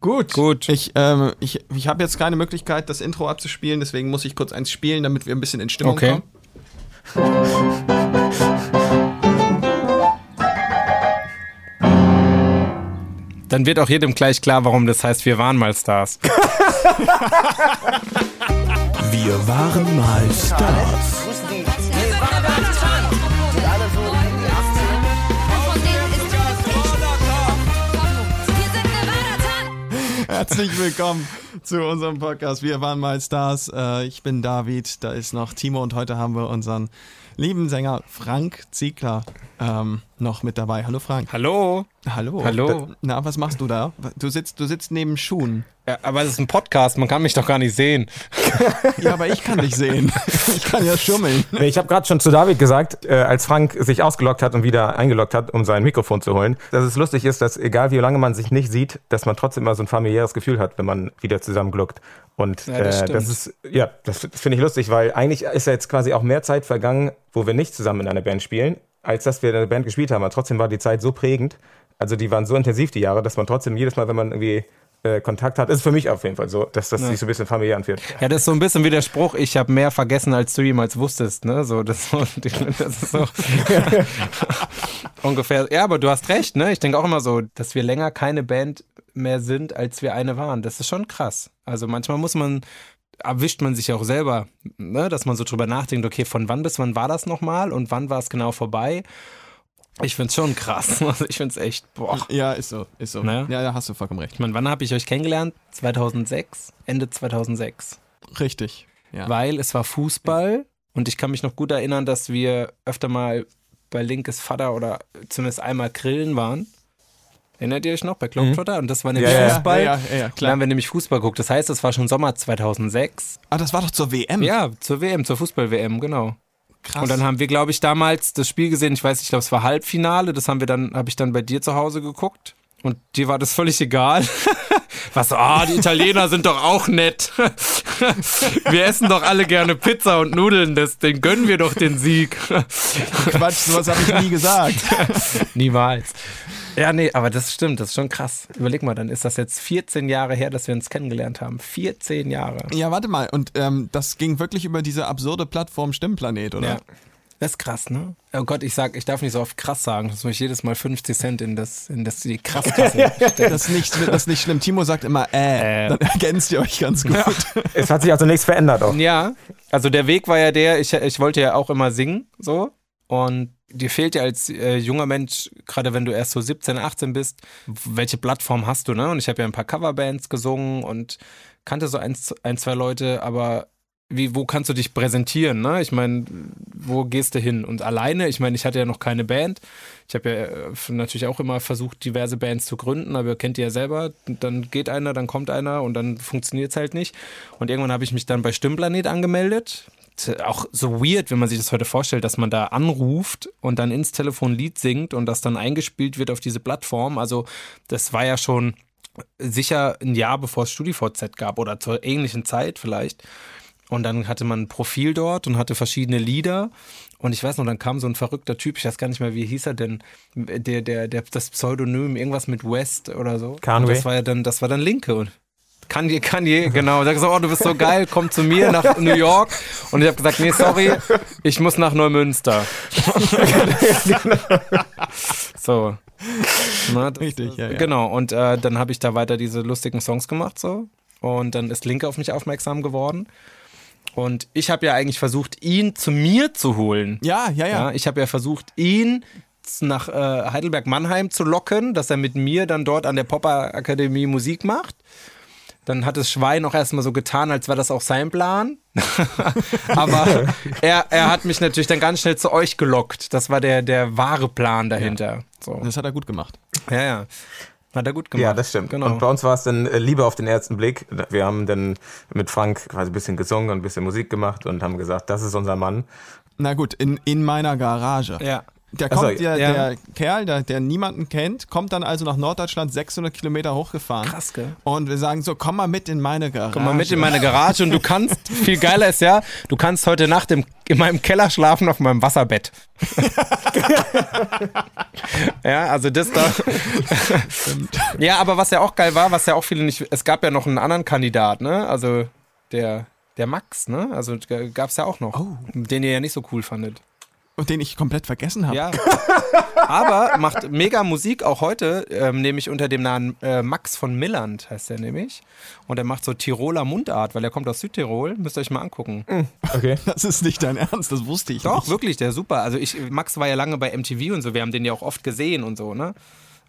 Gut. Gut. Ich, ähm, ich, ich habe jetzt keine Möglichkeit, das Intro abzuspielen, deswegen muss ich kurz eins spielen, damit wir ein bisschen in Stimmung Okay. kommen. Dann wird auch jedem gleich klar, warum das heißt, wir waren mal Stars. Wir waren mal Stars. Herzlich willkommen zu unserem Podcast. Wir waren mal Stars. Äh, ich bin David, da ist noch Timo und heute haben wir unseren lieben Sänger Frank Ziegler ähm, noch mit dabei. Hallo Frank. Hallo. Hallo. Hallo. Da, na, was machst du da? Du sitzt, du sitzt neben Schuhen. Ja, aber es ist ein Podcast, man kann mich doch gar nicht sehen. Ja, aber ich kann dich sehen. Ich kann ja schummeln. Ich habe gerade schon zu David gesagt, äh, als Frank sich ausgeloggt hat und wieder eingeloggt hat, um sein Mikrofon zu holen, dass es lustig ist, dass egal wie lange man sich nicht sieht, dass man trotzdem immer so ein familiäres Gefühl hat, wenn man wieder zusammen gluckt. Und Ja, das äh, das ist, ja, das finde ich lustig, weil eigentlich ist ja jetzt quasi auch mehr Zeit vergangen, wo wir nicht zusammen in einer Band spielen, als dass wir in einer Band gespielt haben. Aber trotzdem war die Zeit so prägend, also die waren so intensiv, die Jahre, dass man trotzdem jedes Mal, wenn man irgendwie äh, Kontakt hat, ist für mich auf jeden Fall so, dass das sich so ein bisschen familiär anfühlt. Ja, das ist so ein bisschen wie der Spruch, ich habe mehr vergessen, als du jemals wusstest, ne? So, das, das ist so ungefähr. Ja, aber du hast recht, ne? Ich denke auch immer so, dass wir länger keine Band mehr sind, als wir eine waren. Das ist schon krass. Also manchmal muss man, erwischt man sich auch selber, ne? Dass man so drüber nachdenkt, okay, von wann bis wann war das nochmal und wann war es genau vorbei? Ich find's schon krass. Also ich find's echt, boah. Ja, ist so, ist so. Ne? Ja, da hast du vollkommen recht. Ich meine, wann habe ich euch kennengelernt? 2006, Ende 2006. Richtig. Ja. weil es war Fußball und ich kann mich noch gut erinnern, dass wir öfter mal bei Linkes Vater oder zumindest einmal grillen waren. Erinnert ihr euch noch bei Globetrotter? Und das war nämlich Ja. Fußball. Ja, ja, ja, ja, Da klar. haben wir nämlich Fußball geguckt. Das heißt, es war schon Sommer 2006. Ah, das war doch zur WM. Ja, zur WM, zur Fußball-WM, genau. krass. Und dann haben wir, glaube ich, damals das Spiel gesehen. Ich weiß nicht, ich glaube, es war Halbfinale. Das haben wir dann, habe ich dann bei dir zu Hause geguckt. Und dir war das völlig egal. Was, ah, die Italiener sind doch auch nett. Wir essen doch alle gerne Pizza und Nudeln, das, den gönnen wir doch den Sieg. Quatsch, sowas habe ich nie gesagt. Niemals. Ja, nee, aber das stimmt, das ist schon krass. Überleg mal, dann ist das jetzt 14 Jahre her, dass wir uns kennengelernt haben. 14 Jahre. Ja, warte mal. Und ähm, das ging wirklich über diese absurde Plattform Stimmplanet, oder? Ja. Das ist krass, ne? Oh Gott, ich sag, ich darf nicht so oft krass sagen, sonst muss ich jedes Mal 50 Cent in das, in das, die Krasskasse stecken. Das ist nicht, das ist nicht schlimm. Timo sagt immer, äh, Äh. dann ergänzt ihr euch ganz gut. Es hat sich also nichts verändert auch. Ja, also der Weg war ja der, ich, ich wollte ja auch immer singen, so. Und dir fehlt ja als äh, junger Mensch, gerade wenn du erst so 17, 18 bist, welche Plattform hast du, ne? Und ich habe ja ein paar Coverbands gesungen und kannte so ein, ein zwei Leute, aber wie, wo kannst du dich präsentieren, ne? Ich meine, wo gehst du hin? Und alleine, ich meine, ich hatte ja noch keine Band. Ich habe ja äh, natürlich auch immer versucht, diverse Bands zu gründen, aber ihr kennt die ja selber. Dann geht einer, dann kommt einer und dann funktioniert es halt nicht. Und irgendwann habe ich mich dann bei Stimmplanet angemeldet. Auch so weird, wenn man sich das heute vorstellt, dass man da anruft und dann ins Telefon ein Lied singt und das dann eingespielt wird auf diese Plattform. Also das war ja schon sicher ein Jahr bevor es StudiVZ gab oder zur ähnlichen Zeit vielleicht. Und dann hatte man ein Profil dort und hatte verschiedene Lieder. Und ich weiß noch, dann kam so ein verrückter Typ, ich weiß gar nicht mehr, wie hieß er denn, der, der, der, das Pseudonym, irgendwas mit West oder so. Conway. Und das war ja dann, das war dann Linke. Und Kanye, Kanye, genau. Da gesagt, oh, du bist so geil, komm zu mir nach New York. Und ich habe gesagt, nee, sorry, ich muss nach Neumünster. so. Na, das- Richtig, ja, ja. Genau, und äh, dann habe ich da weiter diese lustigen Songs gemacht so. Und dann ist Linke auf mich aufmerksam geworden. Und ich habe ja eigentlich versucht, ihn zu mir zu holen. Ja, ja, ja. Ja, ich habe ja versucht, ihn nach äh, Heidelberg-Mannheim zu locken, dass er mit mir dann dort an der Popper-Akademie Musik macht. Dann hat das Schwein auch erstmal so getan, als wäre das auch sein Plan. Aber er, er hat mich natürlich dann ganz schnell zu euch gelockt. Das war der, der wahre Plan dahinter. So. Das hat er gut gemacht. Ja, ja. Hat er gut gemacht. Ja, das stimmt. Genau. Und bei uns war es dann äh, Liebe auf den ersten Blick. Wir haben dann mit Frank quasi ein bisschen gesungen und ein bisschen Musik gemacht und haben gesagt, das ist unser Mann. Na gut, in, in meiner Garage. ja. Der, kommt, der, ja. der Kerl, der, der niemanden kennt, kommt dann also nach Norddeutschland 600 Kilometer hochgefahren. Krass, gell? Und wir sagen so, komm mal mit in meine Garage. Komm mal mit in meine Garage und du kannst, viel geiler ist ja, du kannst heute Nacht im, in meinem Keller schlafen auf meinem Wasserbett. ja, also das da. ja, aber was ja auch geil war, was ja auch viele nicht, es gab ja noch einen anderen Kandidat, ne? Also der, der Max, ne? Also gab es ja auch noch, Oh. den ihr ja nicht so cool fandet. Den ich komplett vergessen habe. Ja. Aber macht mega Musik auch heute, ähm, nämlich unter dem Namen äh, Max von Milland heißt er nämlich. Und er macht so Tiroler Mundart, weil er kommt aus Südtirol. Müsst ihr euch mal angucken. Okay. Das ist nicht dein Ernst, das wusste ich Doch, nicht. wirklich, der ist super. Also ich, Max war ja lange bei MTV und so, wir haben den ja auch oft gesehen und so, ne?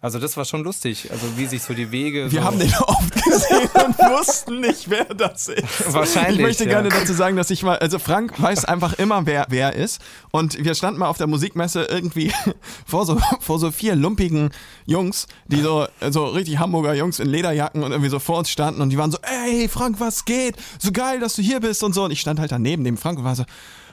Also das war schon lustig. Also wie sich so die Wege. Wir so haben den oft gesehen und wussten nicht, wer das ist. Wahrscheinlich, Ich möchte ja. gerne dazu sagen, dass ich mal, also Frank weiß einfach immer, wer wer ist. Und wir standen mal auf der Musikmesse irgendwie vor so, vor so vier lumpigen Jungs, die so, so richtig Hamburger Jungs in Lederjacken und irgendwie so vor uns standen und die waren so, ey Frank, was geht? So geil, dass du hier bist und so. Und ich stand halt daneben dem Frank und war so,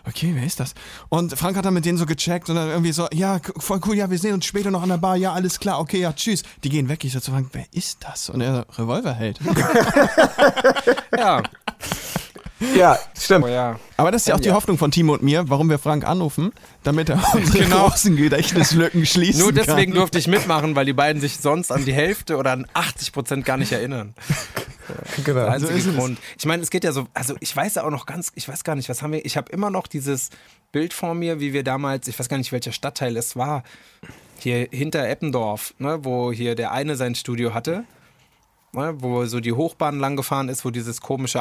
okay, wer ist das? Und Frank hat dann mit denen so gecheckt und dann irgendwie so, ja, voll cool, ja, wir sehen uns später noch an der Bar, ja, alles klar, okay, ja, tschüss. Die gehen weg, ich so zu Frank, wer ist das? Und er so, Revolverheld. Ja, Ja, stimmt. oh ja. Aber das ist ja auch die Hoffnung von Timo und mir, warum wir Frank anrufen, damit er unsere Genau. großen Gedächtnislücken schließen Nur deswegen kann. durfte ich mitmachen, weil die beiden sich sonst an die Hälfte oder an 80 Prozent gar nicht erinnern. Genau. Der einzige ist es. Grund. Ich meine, es geht ja so, also ich weiß ja auch noch ganz, ich weiß gar nicht, was haben wir, ich habe immer noch dieses Bild vor mir, wie wir damals, ich weiß gar nicht, welcher Stadtteil es war, hier hinter Eppendorf, ne, wo hier der eine sein Studio hatte, ne, wo so die Hochbahn lang gefahren ist, wo dieses komische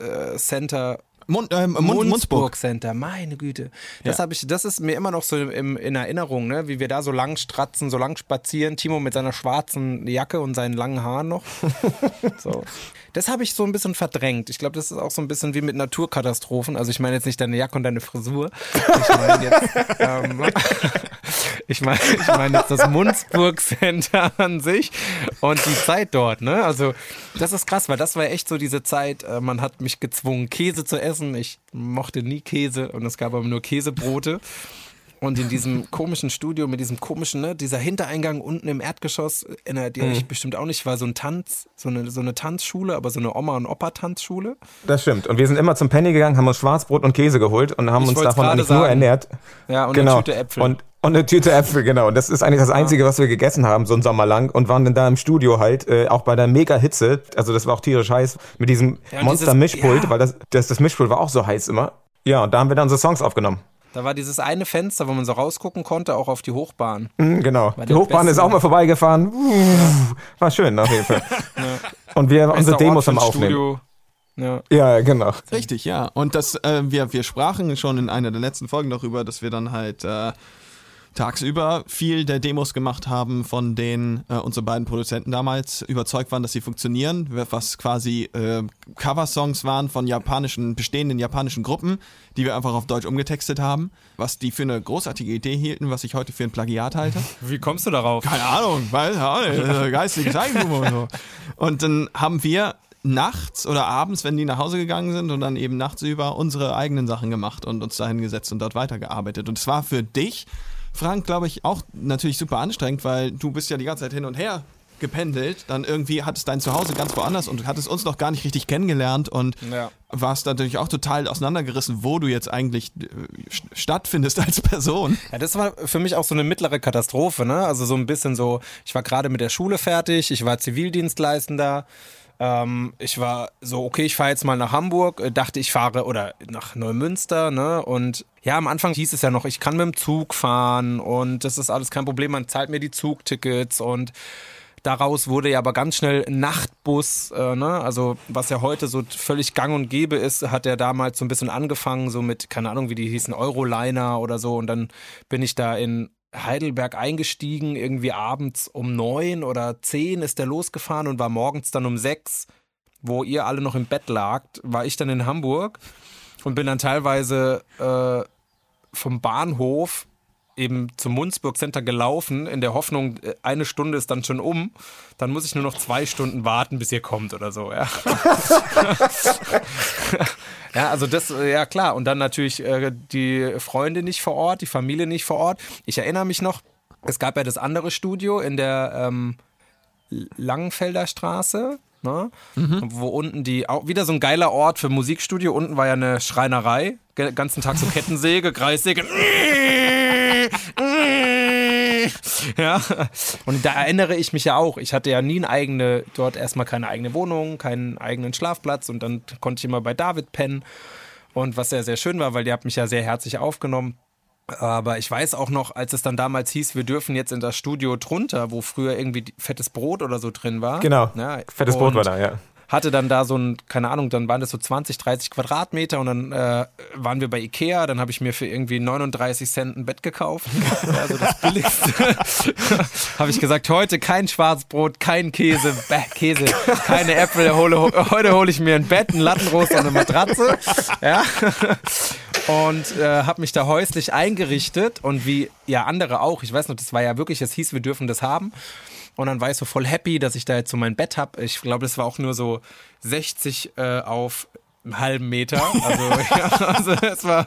Einkaufscenter Mund, ähm, Mund, Mundsburg. Center, meine Güte. Das Ja. habe ich, das ist mir immer noch so im, in Erinnerung, ne? wie wir da so lang stratzen, so lang spazieren. Timo mit seiner schwarzen Jacke und seinen langen Haaren noch. so. Das habe ich so ein bisschen verdrängt. Ich glaube, das ist auch so ein bisschen wie mit Naturkatastrophen. Also ich meine jetzt nicht deine Jacke und deine Frisur. Ich meine jetzt, ähm, ich meine, ich meine jetzt das Mundsburg Center an sich und die Zeit dort, ne? Also, das ist krass, weil das war echt so diese Zeit, äh, man hat mich gezwungen, Käse zu essen. Ich mochte nie Käse und es gab aber nur Käsebrote. Und in diesem komischen Studio mit diesem komischen, ne, dieser Hintereingang unten im Erdgeschoss, erinnert ihr euch bestimmt auch nicht, war so ein Tanz, so eine, so eine Tanzschule, aber so eine Oma- und Opa-Tanzschule. Das stimmt. Und wir sind immer zum Penny gegangen, haben uns Schwarzbrot und Käse geholt und haben Ich uns davon gerade eigentlich nur sagen. ernährt. Ja, und genau. eine Tüte Äpfel. Und, und eine Tüte Äpfel, genau. Und das ist eigentlich das Einzige, was wir gegessen haben, so einen Sommer lang. Und waren dann da im Studio halt, äh, auch bei der Mega-Hitze. Also das war auch tierisch heiß. Mit diesem Ja, Monster-Mischpult, ja. weil das, das, das Mischpult war auch so heiß immer. Ja, und da haben wir dann unsere Songs aufgenommen. Da war dieses eine Fenster, wo man so rausgucken konnte, auch auf die Hochbahn. Mhm, genau. Die der Hochbahn ist auch mal vorbeigefahren. War schön auf jeden Fall. Und wir unsere Bester Demos am Aufnehmen. Studio. Ja. Ja, genau. Richtig, ja. Und das, äh, wir, wir sprachen schon in einer der letzten Folgen darüber, dass wir dann halt äh, tagsüber viel der Demos gemacht haben, von denen äh, unsere beiden Produzenten damals überzeugt waren, dass sie funktionieren, was quasi äh, Coversongs waren von japanischen, bestehenden japanischen Gruppen, die wir einfach auf Deutsch umgetextet haben, was die für eine großartige Idee hielten, was ich heute für ein Plagiat halte. Wie kommst du darauf? Keine Ahnung, nicht, äh, geistiges Eigentum und so. Und dann haben wir nachts oder abends, wenn die nach Hause gegangen sind und dann eben nachts über unsere eigenen Sachen gemacht und uns dahin gesetzt und dort weitergearbeitet. Und es war für dich, Frank, glaube ich, auch natürlich super anstrengend, weil du bist ja die ganze Zeit hin und her gependelt, dann irgendwie hattest dein Zuhause ganz woanders und du hattest uns noch gar nicht richtig kennengelernt und Ja. warst natürlich auch total auseinandergerissen, wo du jetzt eigentlich äh, st- stattfindest als Person. Ja, das war für mich auch so eine mittlere Katastrophe, ne? Also so ein bisschen so, ich war gerade mit der Schule fertig, ich war Zivildienstleistender. Ähm, ich war so, okay, ich fahre jetzt mal nach Hamburg, äh, dachte ich fahre oder nach Neumünster, ne? Und ja, am Anfang hieß es ja noch, ich kann mit dem Zug fahren und das ist alles kein Problem, man zahlt mir die Zugtickets und Daraus wurde ja aber ganz schnell Nachtbus, äh, ne? also was ja heute so völlig gang und gäbe ist, hat er damals so ein bisschen angefangen, so mit, keine Ahnung, wie die hießen, Euroliner oder so. Und dann bin ich da in Heidelberg eingestiegen, irgendwie abends um neun oder zehn ist der losgefahren und war morgens dann um sechs, wo ihr alle noch im Bett lagt, war ich dann in Hamburg und bin dann teilweise äh, vom Bahnhof eben zum Munzburg Center gelaufen, in der Hoffnung, äh, eine Stunde ist dann schon um. Dann muss ich nur noch zwei Stunden warten, bis ihr kommt oder so. Ja, ja also das, äh, ja klar. Und dann natürlich äh, die Freunde nicht vor Ort, die Familie nicht vor Ort. Ich erinnere mich noch, es gab ja das andere Studio in der ähm, Langenfelder Straße. Ne? Wo unten die, auch wieder so ein geiler Ort für Musikstudio. Unten war ja eine Schreinerei. Ganzen Tag so Kettensäge, Kreissäge. ja. Und da erinnere ich mich ja auch. Ich hatte ja nie eine eigene, dort erstmal keine eigene Wohnung, keinen eigenen Schlafplatz und dann konnte ich immer bei David pennen. Und was sehr, sehr schön war, weil die hat mich ja sehr herzlich aufgenommen. Aber ich weiß auch noch, als es dann damals hieß, wir dürfen jetzt in das Studio drunter, wo früher irgendwie fettes Brot oder so drin war. Genau. Ja, Fettes Brot war da, ja. Hatte dann da so ein, keine Ahnung, dann waren das so 20, 30 Quadratmeter und dann äh, waren wir bei Ikea, dann habe ich mir für irgendwie 39 Cent ein Bett gekauft. Also das billigste. habe ich gesagt, heute kein Schwarzbrot, kein Käse, bäh, Käse, keine Äpfel, hole, heute hole ich mir ein Bett, ein Lattenrost und eine Matratze. Ja. Und äh, habe mich da häuslich eingerichtet und wie ja andere auch, ich weiß noch, das war ja wirklich, es hieß, wir dürfen das haben. Und dann war ich so voll happy, dass ich da jetzt so mein Bett habe. Ich glaube, das war auch nur so 60 äh, auf einen halben Meter. Also, ja, also es war,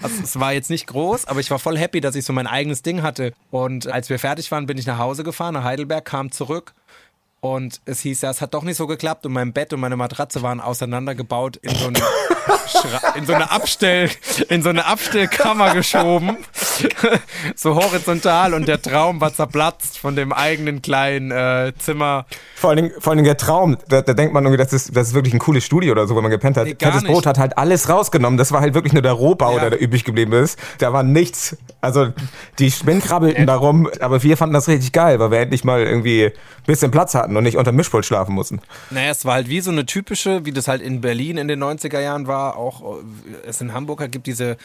also es war jetzt nicht groß, aber ich war voll happy, dass ich so mein eigenes Ding hatte. Und als wir fertig waren, bin ich nach Hause gefahren, nach Heidelberg, kam zurück. Und es hieß ja, es hat doch nicht so geklappt und mein Bett und meine Matratze waren auseinandergebaut in so eine, Schra in so eine Abstell, in so eine Abstellkammer geschoben. so horizontal und der Traum war zerplatzt von dem eigenen kleinen äh, Zimmer. Vor allen, Dingen, vor allen Dingen der Traum, da, da denkt man irgendwie, das ist, das ist wirklich ein cooles Studio oder so, wo man gepennt hat. Nee, Fettes. Brot hat halt alles rausgenommen. Das war halt wirklich nur der Rohbau, Ja. der da übrig geblieben ist. Da war nichts. Also die Spinnen krabbelten da rum, aber wir fanden das richtig geil, weil wir endlich mal irgendwie ein bisschen Platz hatten und nicht unter Mischpult schlafen mussten. Naja, es war halt wie so eine typische, wie das halt in Berlin in den 90er Jahren war, auch äh, es in Hamburg halt gibt diese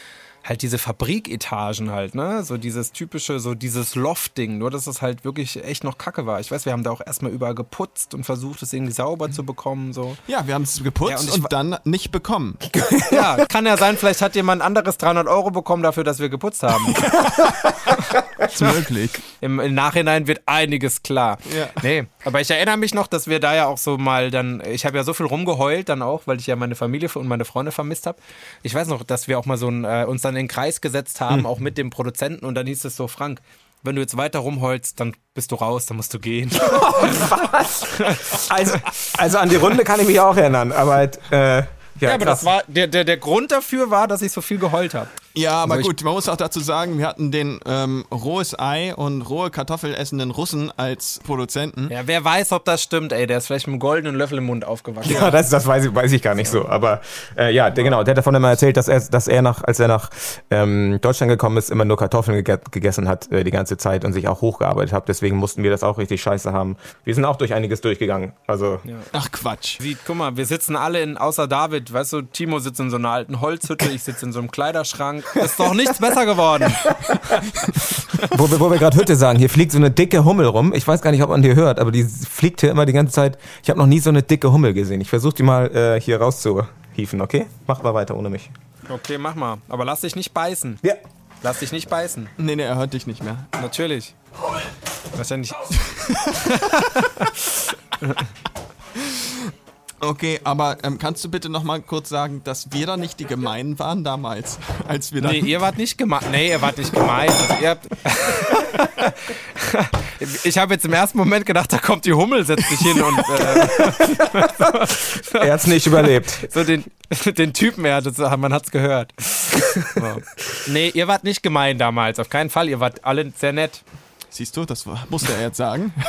halt diese Fabriketagen halt, ne? So dieses typische, so dieses Loft-Ding, nur dass es halt wirklich echt noch kacke war. Ich weiß, wir haben da auch erstmal überall geputzt und versucht, es irgendwie sauber zu bekommen, so. Ja, wir haben es geputzt Ja, und und, dann nicht bekommen. Ja, kann ja sein, vielleicht hat jemand anderes 300 Euro bekommen dafür, dass wir geputzt haben. Ist möglich. Im, Im Nachhinein wird einiges klar. Ja. Nee, aber ich erinnere mich noch, dass wir da ja auch so mal dann, ich habe ja so viel rumgeheult dann auch, weil ich ja meine Familie und meine Freunde vermisst habe. Ich weiß noch, dass wir auch mal so ein, äh, uns dann in den Kreis gesetzt haben, Hm. auch mit dem Produzenten und dann hieß es so, Frank, wenn du jetzt weiter rumheulst, dann bist du raus, dann musst du gehen. Also, also an die Runde kann ich mich auch erinnern, aber halt, äh, ja, Ja, aber krass. das war, der, der, der Grund dafür war, dass ich so viel geheult habe. Ja, aber Also gut, man muss auch dazu sagen, wir hatten den ähm, rohes Ei und rohe Kartoffel essenden Russen als Produzenten. Ja, wer weiß, ob das stimmt, ey, der ist vielleicht mit einem goldenen Löffel im Mund aufgewachsen. Ja, das, das weiß, ich, weiß ich gar nicht so. Aber äh, ja, der, genau, der hat davon immer erzählt, dass er, dass er nach, als er nach ähm, Deutschland gekommen ist, immer nur Kartoffeln gege gegessen hat äh, die ganze Zeit und sich auch hochgearbeitet hat. Deswegen mussten wir das auch richtig scheiße haben. Wir sind auch durch einiges durchgegangen. Also Ach Quatsch. Sieht, guck mal, wir sitzen alle in, außer David, weißt du, Timo sitzt in so einer alten Holzhütte, ich sitze in so einem Kleiderschrank. Ist doch nichts besser geworden. wo wir, wo wir gerade Hütte sagen, hier fliegt so eine dicke Hummel rum. Ich weiß gar nicht, ob man die hört, aber die fliegt hier immer die ganze Zeit. Ich habe noch nie so eine dicke Hummel gesehen. Ich versuche die mal äh, hier rauszuhieven, okay? Mach mal weiter ohne mich. Okay, mach mal. Aber lass dich nicht beißen. Ja. Lass dich nicht beißen. Nee, nee, er hört dich nicht mehr. Natürlich. Wahrscheinlich. Okay, aber ähm, kannst du bitte noch mal kurz sagen, dass wir da nicht die Gemeinen waren damals, als wir da... Nee, ihr wart nicht gemein. Nee, ihr wart nicht gemein. Also ihr habt ich habe jetzt im ersten Moment gedacht, da kommt die Hummel, setzt sich hin und äh, Er hat's nicht überlebt. so den, den Typen, ja, das, man hat's gehört. So. Nee, ihr wart nicht gemein damals, auf keinen Fall. Ihr wart alle sehr nett. Siehst du, das musste er jetzt sagen.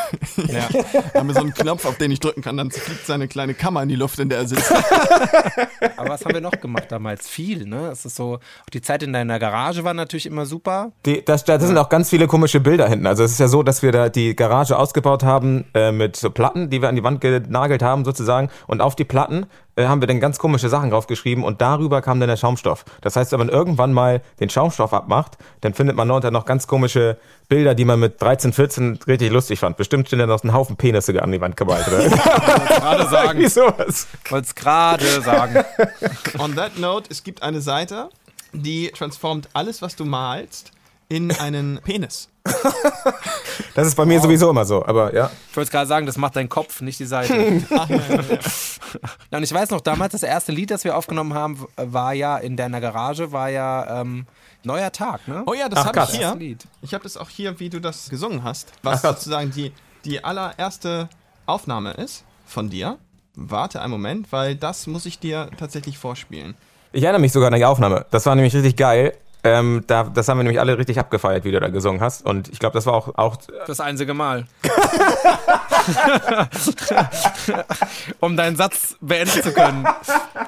Ja. Da haben wir so einen Knopf, auf den ich drücken kann, dann fliegt seine kleine Kammer in die Luft, in der er sitzt. Aber was haben wir noch gemacht damals? Viel, ne? Es ist so, auch die Zeit in deiner Garage war natürlich immer super. Die, das, da sind auch ganz viele komische Bilder hinten. Also es ist ja so, dass wir da die Garage ausgebaut haben äh, mit so Platten, die wir an die Wand genagelt haben sozusagen. Und auf die Platten haben wir dann ganz komische Sachen draufgeschrieben und darüber kam dann der Schaumstoff. Das heißt, wenn man irgendwann mal den Schaumstoff abmacht, dann findet man darunter noch ganz komische Bilder, die man mit 13, 14 richtig lustig fand. Bestimmt stehen da noch ein Haufen Penisse an die Wand gemalt. Oder? Gerade sagen. Wie sowas. Wollte es gerade sagen. On that note, es gibt eine Seite, die transformt alles, was du malst, in einen Penis. Das ist bei mir sowieso immer so, aber ja. Ich wollte gerade sagen, das macht dein Kopf, nicht die Seite. ja, und ich weiß noch, damals das erste Lied, das wir aufgenommen haben, war ja in deiner Garage, war ja ähm, Neuer Tag, ne? Oh ja, das Ach, habe ich hier. Das Lied. Ich habe das auch hier, wie du das gesungen hast. Was Ach, sozusagen die, die allererste Aufnahme ist von dir. Warte einen Moment, weil das muss ich dir tatsächlich vorspielen. Ich erinnere mich sogar an die Aufnahme. Das war nämlich richtig geil. Ähm, da, das haben wir nämlich alle richtig abgefeiert, wie du da gesungen hast. Und ich glaube, das war auch, auch Das einzige Mal. um deinen Satz beenden zu können.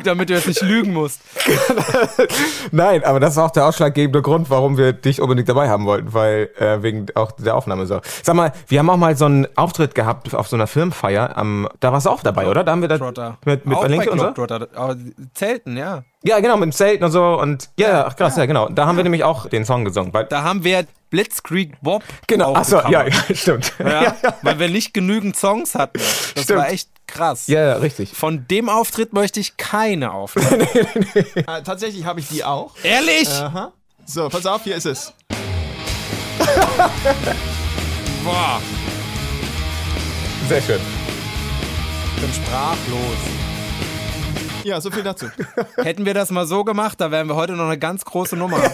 Damit du jetzt nicht lügen musst. Nein, aber das war auch der ausschlaggebende Grund, warum wir dich unbedingt dabei haben wollten, weil äh, wegen auch der Aufnahme so. Sag mal, wir haben auch mal so einen Auftritt gehabt auf so einer Filmfeier. Am, da warst du auch dabei, oder? Da haben wir da Trotter. mit mit Auch bei und so. Globetrotter. Aber Zelten, ja. Ja, genau, mit dem Zelten und so und ja, ja ach, krass, ja, genau. Da haben wir nämlich auch den Song gesungen. Weil, Da haben wir Blitzkrieg Bob genau, achso, ja, ja, stimmt. Ja, weil wir nicht genügend Songs hatten. Das Stimmt. war echt krass. Ja, ja, richtig. Von dem Auftritt möchte ich keine Aufnahme. Äh, tatsächlich habe ich die auch. Ehrlich? Aha. So, pass auf, hier ist es. Boah, Sehr schön. ich bin sprachlos. Ja, so viel dazu. Hätten wir das mal so gemacht, da wären wir heute noch eine ganz große Nummer.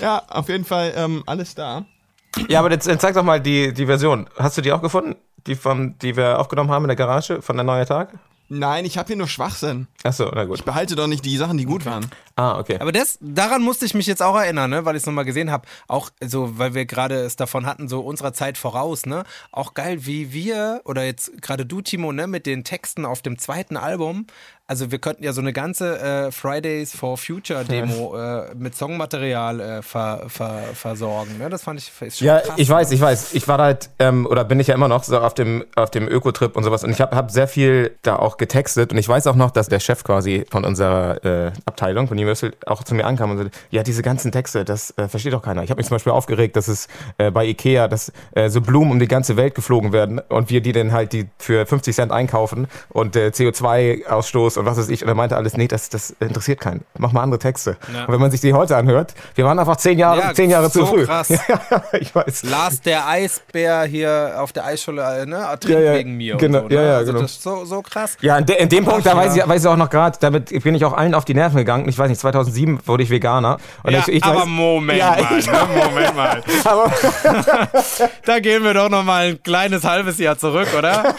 Ja, auf jeden Fall ähm, alles da. Ja, aber jetzt, jetzt zeig doch mal die, die Version. Hast du die auch gefunden? Die, von, die wir aufgenommen haben in der Garage von der Neue Tag? Nein, ich habe hier nur Schwachsinn. Achso, na gut. Behalte doch nicht die Sachen, die gut waren. Ah, okay. Aber das, daran musste ich mich jetzt auch erinnern, ne? weil ich es nochmal gesehen habe. Auch so, weil wir gerade es davon hatten, so unserer Zeit voraus, ne? Auch geil, wie wir, oder jetzt gerade du, Timo, ne, mit den Texten auf dem zweiten Album. Also wir könnten ja so eine ganze äh, Fridays for Future Demo äh, mit Songmaterial äh, ver, ver, versorgen. Ne? Das fand ich ist schon Ja, krass. ich weiß, ich weiß. Ich war halt, ähm, oder bin ich ja immer noch so auf dem, auf dem Ökotrip und sowas. Und ich habe hab sehr viel da auch getextet. Und ich weiß auch noch, dass der Chef quasi von unserer äh, Abteilung, von Universal, auch zu mir ankam und sagte, ja, diese ganzen Texte, das äh, versteht doch keiner. Ich habe mich zum Beispiel aufgeregt, dass es äh, bei Ikea, dass so Blumen um die ganze Welt geflogen werden und wir die dann halt die für 50 Cent einkaufen und äh, CO2-Ausstoß und was weiß ich. Und er meinte alles, nee, das, das interessiert keinen. Mach mal andere Texte. Ja. Und wenn man sich die heute anhört, wir waren einfach zehn Jahre, Ja, zehn Jahre so zu früh. krass. Ja, ich weiß. Lars der Eisbär hier auf der Eisschule, äh, ne, trinkt Ja, ja, wegen mir. genau, und so, ne? ja, ja, also genau. Das ist so, so krass. Ja, in, de, in dem Punkt, da Ach, weiß, ich, weiß ich auch noch gerade, damit bin ich auch allen auf die Nerven gegangen. Ich weiß nicht, 2007 wurde ich Veganer. Und ich, ich aber weiß, Moment Ja, mal, ich- ne? Moment mal. aber, Da gehen wir doch noch mal ein kleines halbes Jahr zurück, oder?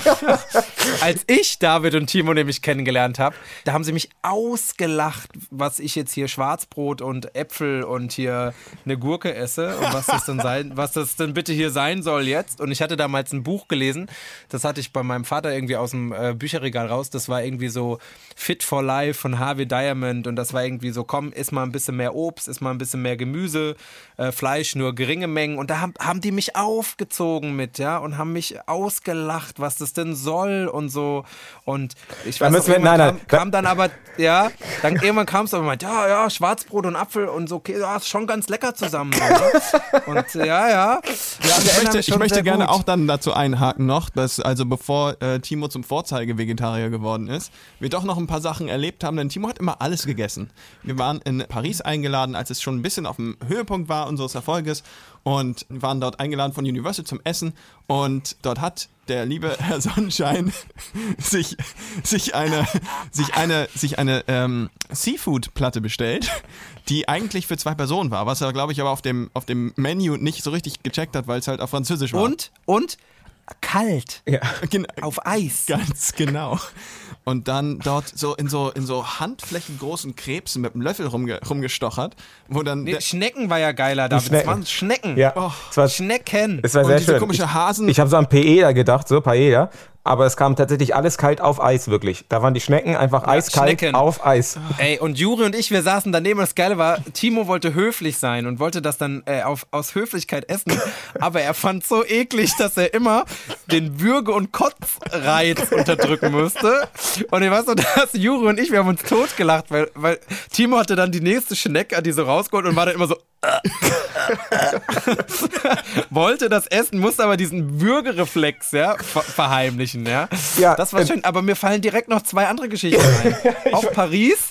Als ich David und Timo nämlich kennengelernt habe, da haben sie mich ausgelacht, was ich jetzt hier Schwarzbrot und Äpfel und hier eine Gurke esse und was das denn sein, was das denn bitte hier sein soll jetzt. Und ich hatte damals ein Buch gelesen, das hatte ich bei meinem Vater irgendwie aus dem äh, Bücherregal raus. Das war irgendwie so Fit for Life von Harvey Diamond und das war irgendwie so, komm, iss mal ein bisschen mehr Obst, iss mal ein bisschen mehr Gemüse, äh, Fleisch nur geringe Mengen. Und da haben, haben die mich aufgezogen mit, ja, und haben mich ausgelacht, was das denn soll und so. Und ich Da weiß müssen wir- nein, nein, kam, kam dann aber, ja, dann irgendwann kam es aber meint, ja, ja, Schwarzbrot und Apfel und so, okay, ja, ist schon ganz lecker zusammen. Ne? Und ja, ja. Ja, ich möchte, ich möchte gerne auch auch dann dazu einhaken noch, dass also bevor äh, Timo zum Vorzeige-Vegetarier geworden ist, wir doch noch ein paar Sachen erlebt haben, denn Timo hat immer alles gegessen. Wir waren in Paris eingeladen, als es schon ein bisschen auf dem Höhepunkt war unseres Erfolges und waren dort eingeladen von Universal zum Essen und dort hat der liebe Herr Sonnenschein sich, sich eine, sich eine, sich eine ähm, Seafood-Platte bestellt, die eigentlich für zwei Personen war, was er, glaube ich, aber auf dem, auf dem Menü nicht so richtig gecheckt hat, weil es halt auf Französisch war. Und, und kalt. ja. Gen Auf Eis. Ganz genau. Und dann dort so in so in so handflächengroßen Krebsen mit einem Löffel rumge rumgestochert, wo dann Nee, der, Schnecken war ja geiler, David. Schnecken. Es waren Schnecken. ja. Oh, es war, Schnecken. es war und sehr diese schön. komische ich Hasen. ich habe so an Paella gedacht, so Paella. Aber es kam tatsächlich alles kalt auf Eis, wirklich. Da waren die Schnecken einfach eiskalt Schnecken. auf Eis. Ey, und Juri und ich, wir saßen daneben und das Geile war, Timo wollte höflich sein und wollte das dann äh, auf, aus Höflichkeit essen, aber er fand so eklig, dass er immer den Würge- und Kotzreiz unterdrücken musste. Und ich weiß noch, dass Juri und ich, wir haben uns totgelacht, weil, weil Timo hatte dann die nächste Schnecke, die so rausgeholt und war dann immer so wollte das essen, musste aber diesen Würgereflex ja, ver verheimlichen. Ja? Ja, das war äh, schön. Aber mir fallen direkt noch zwei andere Geschichten ein. Auf Paris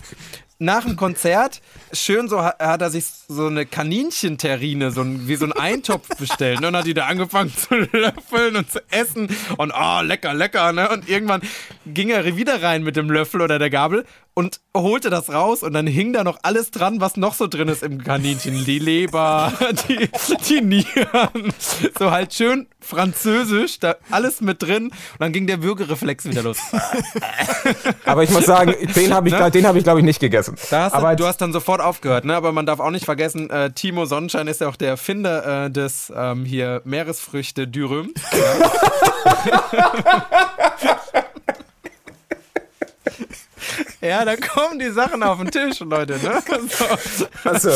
nach dem Konzert, schön so hat, er sich so eine Kaninchenterrine, so ein, wie so ein Eintopf bestellt. Ne? Und hat die da angefangen zu löffeln und zu essen. Und oh, lecker, lecker. Ne? Und irgendwann ging er wieder rein mit dem Löffel oder der Gabel und holte das raus und dann hing da noch alles dran, was noch so drin ist im Kaninchen. Die Leber, die, die Nieren. So halt schön französisch, da alles mit drin. Und dann ging der Würgereflex wieder los. Aber ich muss sagen, den habe ich, Ne? den hab ich glaube ich, nicht gegessen. Hast Aber du, du hast dann sofort aufgehört, ne? Aber man darf auch nicht vergessen, äh, Timo Sonnenschein ist ja auch der Erfinder äh, des ähm, hier Meeresfrüchte Dürüm. Ja. Ja, da kommen die Sachen auf den Tisch, Leute, ne? So. Achso,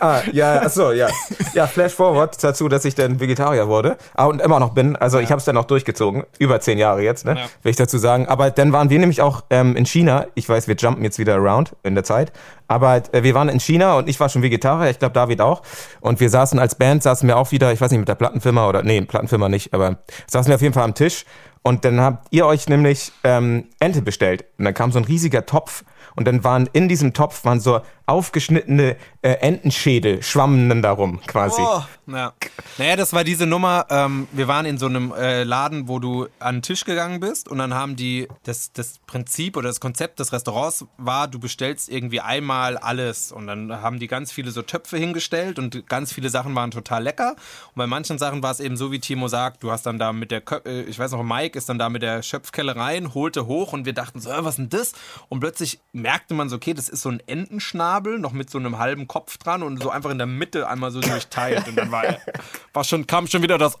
ah, ja, achso, ja. Ja, Flash Forward dazu, dass ich dann Vegetarier wurde ah, und immer noch bin. Also ich habe es dann auch durchgezogen, über zehn Jahre jetzt, ne, Ja. will ich dazu sagen. Aber dann waren wir nämlich auch ähm, in China. Ich weiß, wir jumpen jetzt wieder around in der Zeit. Aber äh, wir waren in China und ich war schon Vegetarier, ich glaube David auch. Und wir saßen als Band, saßen wir auch wieder, ich weiß nicht, mit der Plattenfirma oder, nee, Plattenfirma nicht, aber saßen wir auf jeden Fall am Tisch. Und dann habt ihr euch nämlich ähm, Ente bestellt. Und dann kam so ein riesiger Topf. Und dann waren in diesem Topf waren so aufgeschnittene äh, Entenschädel, schwammen dann darum quasi. Oh, ja. Naja, das war diese Nummer. Ähm, wir waren in so einem äh, Laden, wo du an den Tisch gegangen bist und dann haben die das, das Prinzip oder das Konzept des Restaurants war, du bestellst irgendwie einmal alles und dann haben die ganz viele so Töpfe hingestellt und ganz viele Sachen waren total lecker. Und bei manchen Sachen war es eben so, wie Timo sagt, du hast dann da mit der, Kö äh, ich weiß noch, Mike ist dann da mit der Schöpfkelle rein, holte hoch und wir dachten so, äh, was ist denn das? Und plötzlich merkte man so, okay, das ist so ein Entenschnabel, noch mit so einem halben Kopf dran und so einfach in der Mitte einmal so durchteilt. Und dann war, war schon, kam schon wieder das.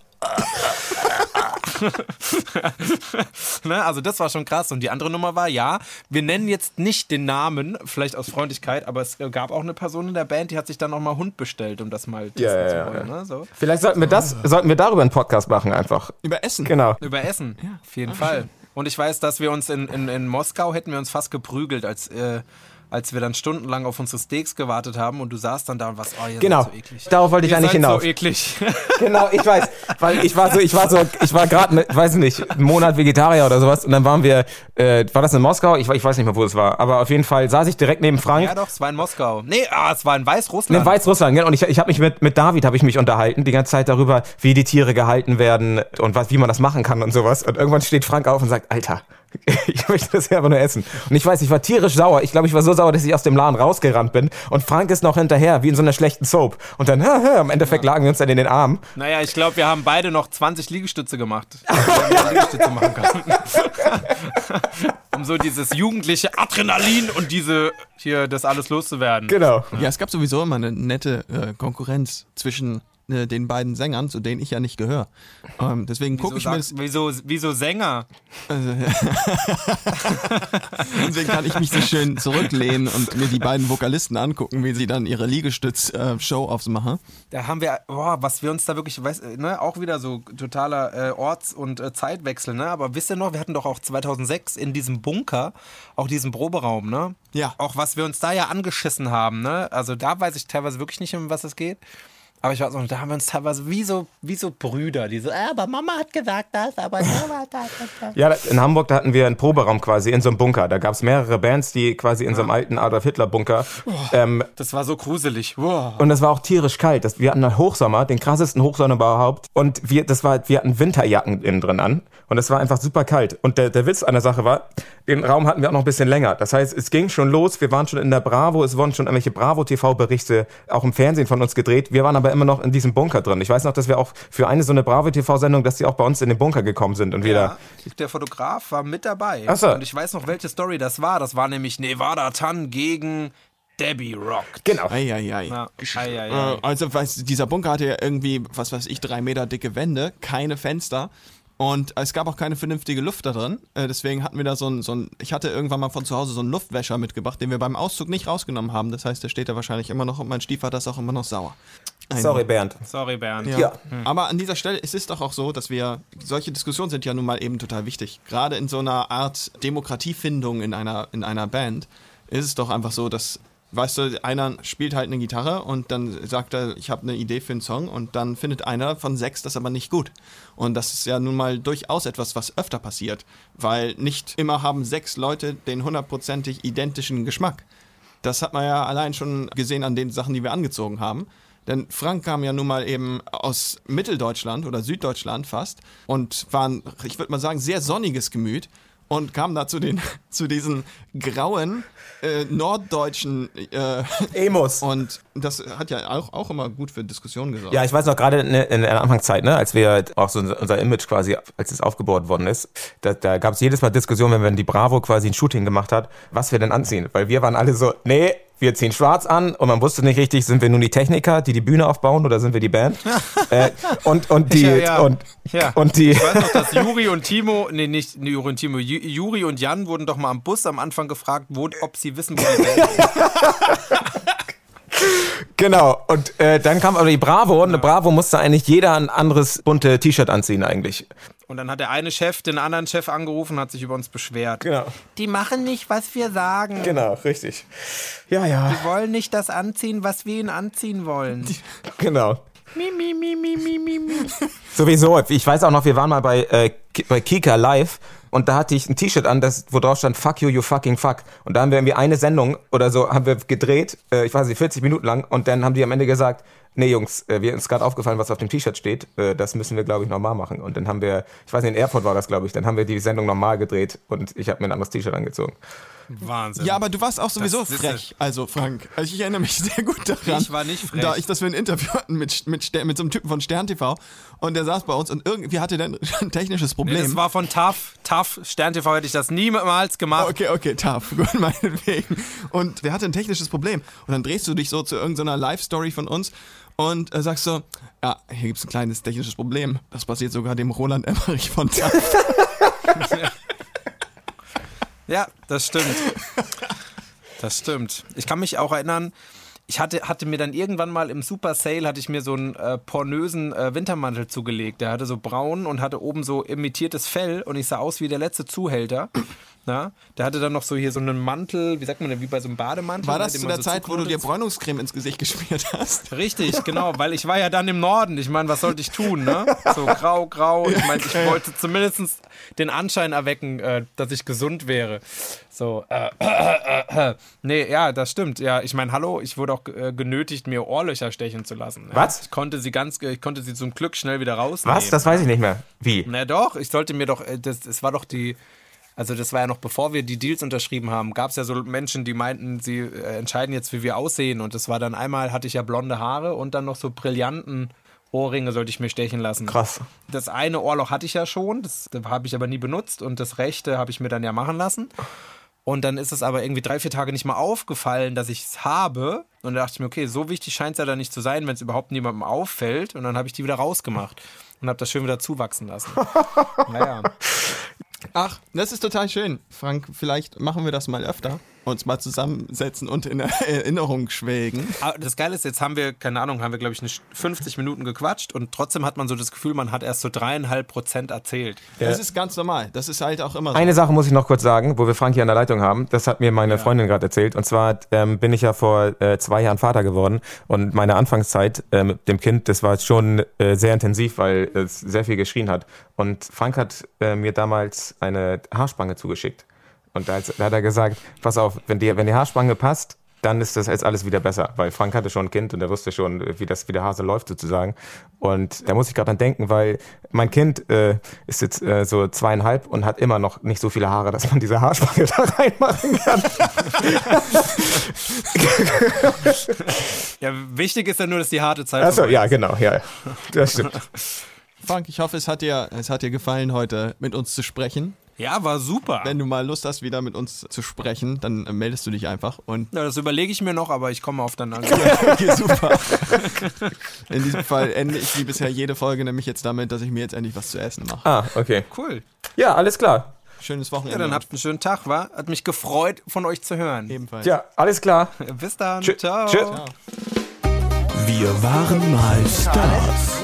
ne, also das war schon krass. Und die andere Nummer war, ja, wir nennen jetzt nicht den Namen, vielleicht aus Freundlichkeit, aber es gab auch eine Person in der Band, die hat sich dann nochmal Hund bestellt, um das mal testen Ja, ja, zu ja, wollen. ja. Ne? So. Vielleicht sollten wir das, sollten wir darüber einen Podcast machen einfach. Über Essen. Genau. Über Essen, auf jeden Fall. Und ich weiß, dass wir uns in, in, in Moskau hätten wir uns fast geprügelt, als, äh, als wir dann stundenlang auf unsere Steaks gewartet haben und du saßt dann da und warst, oh, ihr Genau. so eklig. Darauf wollte ich Ihr eigentlich hinaus. so eklig. Genau, ich weiß, weil ich war so, ich war so, ich war gerade, weiß nicht, einen Monat Vegetarier oder sowas und dann waren wir, äh, war das in Moskau? Ich, ich weiß nicht mehr, wo es war, aber auf jeden Fall saß ich direkt neben Frank. ja doch, es war in Moskau. Nee, ah, es war in Weißrussland. In Weißrussland, genau. Und ich, ich habe mich mit, mit David habe ich mich unterhalten, die ganze Zeit darüber, wie die Tiere gehalten werden und was, wie man das machen kann und sowas. Und irgendwann steht Frank auf und sagt, Alter, ich möchte das hier einfach nur essen. Und ich weiß, ich war tierisch sauer. Ich glaube, ich war so sauer, dass ich aus dem Laden rausgerannt bin. Und Frank ist noch hinterher, wie in so einer schlechten Soap. Und dann, im Endeffekt lagen wir uns dann in den Armen. Naja, ich glaube, wir haben beide noch 20 Liegestütze gemacht. Liegestütze machen können. um so dieses jugendliche Adrenalin und diese hier das alles loszuwerden. Genau. Ja, es gab sowieso immer eine nette äh, Konkurrenz zwischen äh, den beiden Sängern, zu denen ich ja nicht gehöre. Ähm, deswegen gucke ich mir sagst, wieso, wieso Sänger? Also, deswegen kann ich mich so schön zurücklehnen und mir die beiden Vokalisten angucken, wie sie dann ihre Liegestütz-Show aufmachen. Da haben wir, boah, was wir uns da wirklich, weiß, äh, ne, auch wieder so totaler äh, Orts- und äh, Zeitwechsel, ne? Aber wisst ihr noch, wir hatten doch auch 2006 in diesem Bunker auch diesen Proberaum, ne? Ja. Auch was wir uns da ja angeschissen haben, ne? Also da weiß ich teilweise wirklich nicht, um was es geht. Aber ich weiß auch, da haben wir uns teilweise wie so, wie so Brüder, die so, äh, aber Mama hat gesagt das, aber Mama hat das. das. Ja, in Hamburg, da hatten wir einen Proberaum quasi in so einem Bunker. Da gab es mehrere Bands, die quasi in so einem alten Adolf Hitler Bunker. Ähm, Das war so gruselig. Wow. und das war auch tierisch kalt. Das, wir hatten einen Hochsommer, den krassesten Hochsommer überhaupt. Und wir, das war, wir hatten Winterjacken innen drin an. Und es war einfach super kalt. Und der, der Witz an der Sache war, den Raum hatten wir auch noch ein bisschen länger. Das heißt, es ging schon los. Wir waren schon in der Bravo. Es wurden schon irgendwelche Bravo-TV-Berichte auch im Fernsehen von uns gedreht. Wir waren aber immer noch in diesem Bunker drin. Ich weiß noch, dass wir auch für eine so eine Bravo-TV-Sendung, dass die auch bei uns in den Bunker gekommen sind und. Ja, der Fotograf war mit dabei. Ach so. Und ich weiß noch, welche Story das war. Das war nämlich Nevada Tan gegen Debbie Rock. Genau. Eieiei. Ja. Ei, ei, ei. Äh, also, weißt, du, dieser Bunker hatte ja irgendwie, was weiß ich, drei Meter dicke Wände, keine Fenster. Und es gab auch keine vernünftige Luft da drin. Äh, deswegen hatten wir da so ein, so ein, ich hatte irgendwann mal von zu Hause so einen Luftwäscher mitgebracht, den wir beim Auszug nicht rausgenommen haben. Das heißt, der steht da wahrscheinlich immer noch und mein Stiefvater ist auch immer noch sauer. Ein- Sorry, Bernd. Sorry, Bernd. Ja. Ja. Aber an dieser Stelle, es ist doch auch so, dass wir, solche Diskussionen sind ja nun mal eben total wichtig. Gerade in so einer Art Demokratiefindung in einer, in einer Band ist es doch einfach so, dass, weißt du, einer spielt halt eine Gitarre und dann sagt er, ich habe eine Idee für einen Song und dann findet einer von sechs das aber nicht gut. Und das ist ja nun mal durchaus etwas, was öfter passiert, weil nicht immer haben sechs Leute den hundertprozentig identischen Geschmack. Das hat man ja allein schon gesehen an den Sachen, die wir angezogen haben. Denn Frank kam ja nun mal eben aus Mitteldeutschland oder Süddeutschland fast und war ein, ich würde mal sagen, sehr sonniges Gemüt und kam da zu, den, zu diesen grauen äh, norddeutschen äh, Emos. und das hat ja auch, auch immer gut für Diskussionen gesorgt. Ja, ich weiß noch gerade in, in der Anfangszeit, ne, als wir auch so unser Image quasi, als es aufgebaut worden ist, da, da gab es jedes Mal Diskussionen, wenn die Bravo quasi ein Shooting gemacht hat, was wir denn anziehen. Weil wir waren alle so, nee, wir ziehen schwarz an und man wusste nicht richtig, sind wir nun die Techniker, die die Bühne aufbauen oder sind wir die Band? äh, und, und die, Ja, ja. und, Ja. und die, Ich weiß noch, dass Juri und Timo, nee, nicht Juri und Timo, Ju- Juri und Jan wurden doch mal am Bus am Anfang gefragt, wo, ob sie wissen, wo die Band ist. Genau, und äh, dann kam aber die Bravo und eine Bravo musste eigentlich jeder ein anderes bunte T-Shirt anziehen eigentlich. Und dann hat der eine Chef den anderen Chef angerufen und hat sich über uns beschwert. Genau, Die machen nicht, was wir sagen. genau, richtig. Ja, ja, Die wollen nicht das anziehen, was wir ihnen anziehen wollen. genau. Mi, mi, mi, mi, mi, mi, mi. Sowieso, ich weiß auch noch, wir waren mal bei, äh, bei Kika live und da hatte ich ein T-Shirt an, das, wo drauf stand Fuck you, you fucking fuck. Und da haben wir irgendwie eine Sendung oder so haben wir gedreht, äh, ich weiß nicht, 40 Minuten lang und dann haben die am Ende gesagt, nee Jungs, äh, wir uns gerade aufgefallen, was auf dem T-Shirt steht, äh, das müssen wir glaube ich normal machen. Und dann haben wir, ich weiß nicht, in Erfurt war das glaube ich, dann haben wir die Sendung normal gedreht und ich habe mir ein anderes T-Shirt angezogen. Wahnsinn. Ja, aber du warst auch sowieso Das ist frech. Also, Frank, also ich erinnere mich sehr gut daran. Ich war nicht frech. Da ich, dass wir ein Interview hatten mit, mit, mit so einem Typen von Stern TV und der saß bei uns und irgendwie hatte der ein, ein technisches Nee, Problem. das war von TAF. TAF, Stern TV hätte ich das niemals gemacht. Okay, okay, tough, gut, meinetwegen. Und der hatte ein technisches Problem. Und dann drehst du dich so zu irgendeiner Live-Story von uns und äh, sagst so, ja, hier gibt's ein kleines technisches Problem. Das passiert sogar dem Roland Emmerich von TAF. Ja, das stimmt. Das stimmt. Ich kann mich auch erinnern, ich hatte, hatte mir dann irgendwann mal im Super Sale hatte ich mir so einen äh, pornösen äh, Wintermantel zugelegt. Der hatte so braun und hatte oben so imitiertes Fell und ich sah aus wie der letzte Zuhälter. Na? Der hatte dann noch so hier so einen Mantel, wie sagt man denn, wie bei so einem Bademantel. War das zu der so Zeit, wo du dir? Bräunungscreme ins Gesicht geschmiert hast? Richtig, genau, weil ich war ja dann im Norden. Ich meine, was sollte ich tun, ne? So grau, grau. Ich meine, ich wollte zumindest den Anschein erwecken, äh, dass ich gesund wäre. So, äh, äh, äh, nee, ja, das stimmt. Ja, ich meine, hallo, ich wurde auch äh, genötigt, mir Ohrlöcher stechen zu lassen. Ja. Was? Ich konnte sie ganz, ich konnte sie zum Glück schnell wieder rausnehmen. Was? Das weiß ich nicht mehr. Wie? Na doch, ich sollte mir doch, äh, das, es war doch die, also das war ja noch bevor wir die Deals unterschrieben haben, gab es ja so Menschen, die meinten, sie äh, entscheiden jetzt, wie wir aussehen. Und das war dann einmal, hatte ich ja blonde Haare und dann noch so brillanten Ohrringe sollte ich mir stechen lassen. Krass. Das eine Ohrloch hatte ich ja schon, das habe ich aber nie benutzt und das rechte habe ich mir dann ja machen lassen. Und dann ist es aber irgendwie drei, vier Tage nicht mal aufgefallen, dass ich es habe. Und da dachte ich mir, okay, so wichtig scheint es ja dann nicht zu sein, wenn es überhaupt niemandem auffällt. Und dann habe ich die wieder rausgemacht und habe das schön wieder zuwachsen lassen. naja. Ach, das ist total schön. Frank, vielleicht machen wir das mal öfter. Uns mal zusammensetzen und in Erinnerung schwelgen. Aber das Geile ist, jetzt haben wir, keine Ahnung, haben wir, glaube ich, eine 50 Minuten gequatscht und trotzdem hat man so das Gefühl, man hat erst so dreieinhalb Prozent erzählt. Das ist ganz normal. Das ist halt auch immer so. Eine Sache muss ich noch kurz sagen, wo wir Frank hier an der Leitung haben. Das hat mir meine Freundin gerade erzählt. Und zwar ähm, bin ich ja vor äh, zwei Jahren Vater geworden. Und meine Anfangszeit äh, mit dem Kind, das war schon äh, sehr intensiv, weil es sehr viel geschrien hat. Und Frank hat äh, mir damals eine Haarspange zugeschickt. Und da, hat- da hat er gesagt, pass auf, wenn die, wenn die Haarspange passt, dann ist das jetzt alles wieder besser. Weil Frank hatte schon ein Kind und er wusste schon, wie das wie der Hase läuft sozusagen. Und da muss ich gerade dran denken, weil mein Kind äh, ist jetzt äh, so zweieinhalb und hat immer noch nicht so viele Haare, dass man diese Haarspange da reinmachen kann. Ja, wichtig ist ja nur, dass die harte Zeit Achso, ja, ist. genau, ja. Das stimmt. Frank, ich hoffe, es hat, dir, es hat dir gefallen, heute mit uns zu sprechen. Ja, war super. Wenn du mal Lust hast, wieder mit uns zu sprechen, dann äh, meldest du dich einfach. Und Ja, das überlege ich mir noch, aber ich komme auf dann an. okay, super. In diesem Fall ende ich wie bisher jede Folge nämlich jetzt damit, dass ich mir jetzt endlich was zu essen mache. Ah, okay. Cool. Ja, alles klar. Schönes Ja, Wochenende. dann habt einen schönen Tag, wa? Hat mich gefreut, von euch zu hören. ebenfalls. Ja, alles klar. Bis dann. Tschö- Ciao. tschö. Wir waren mal Stars.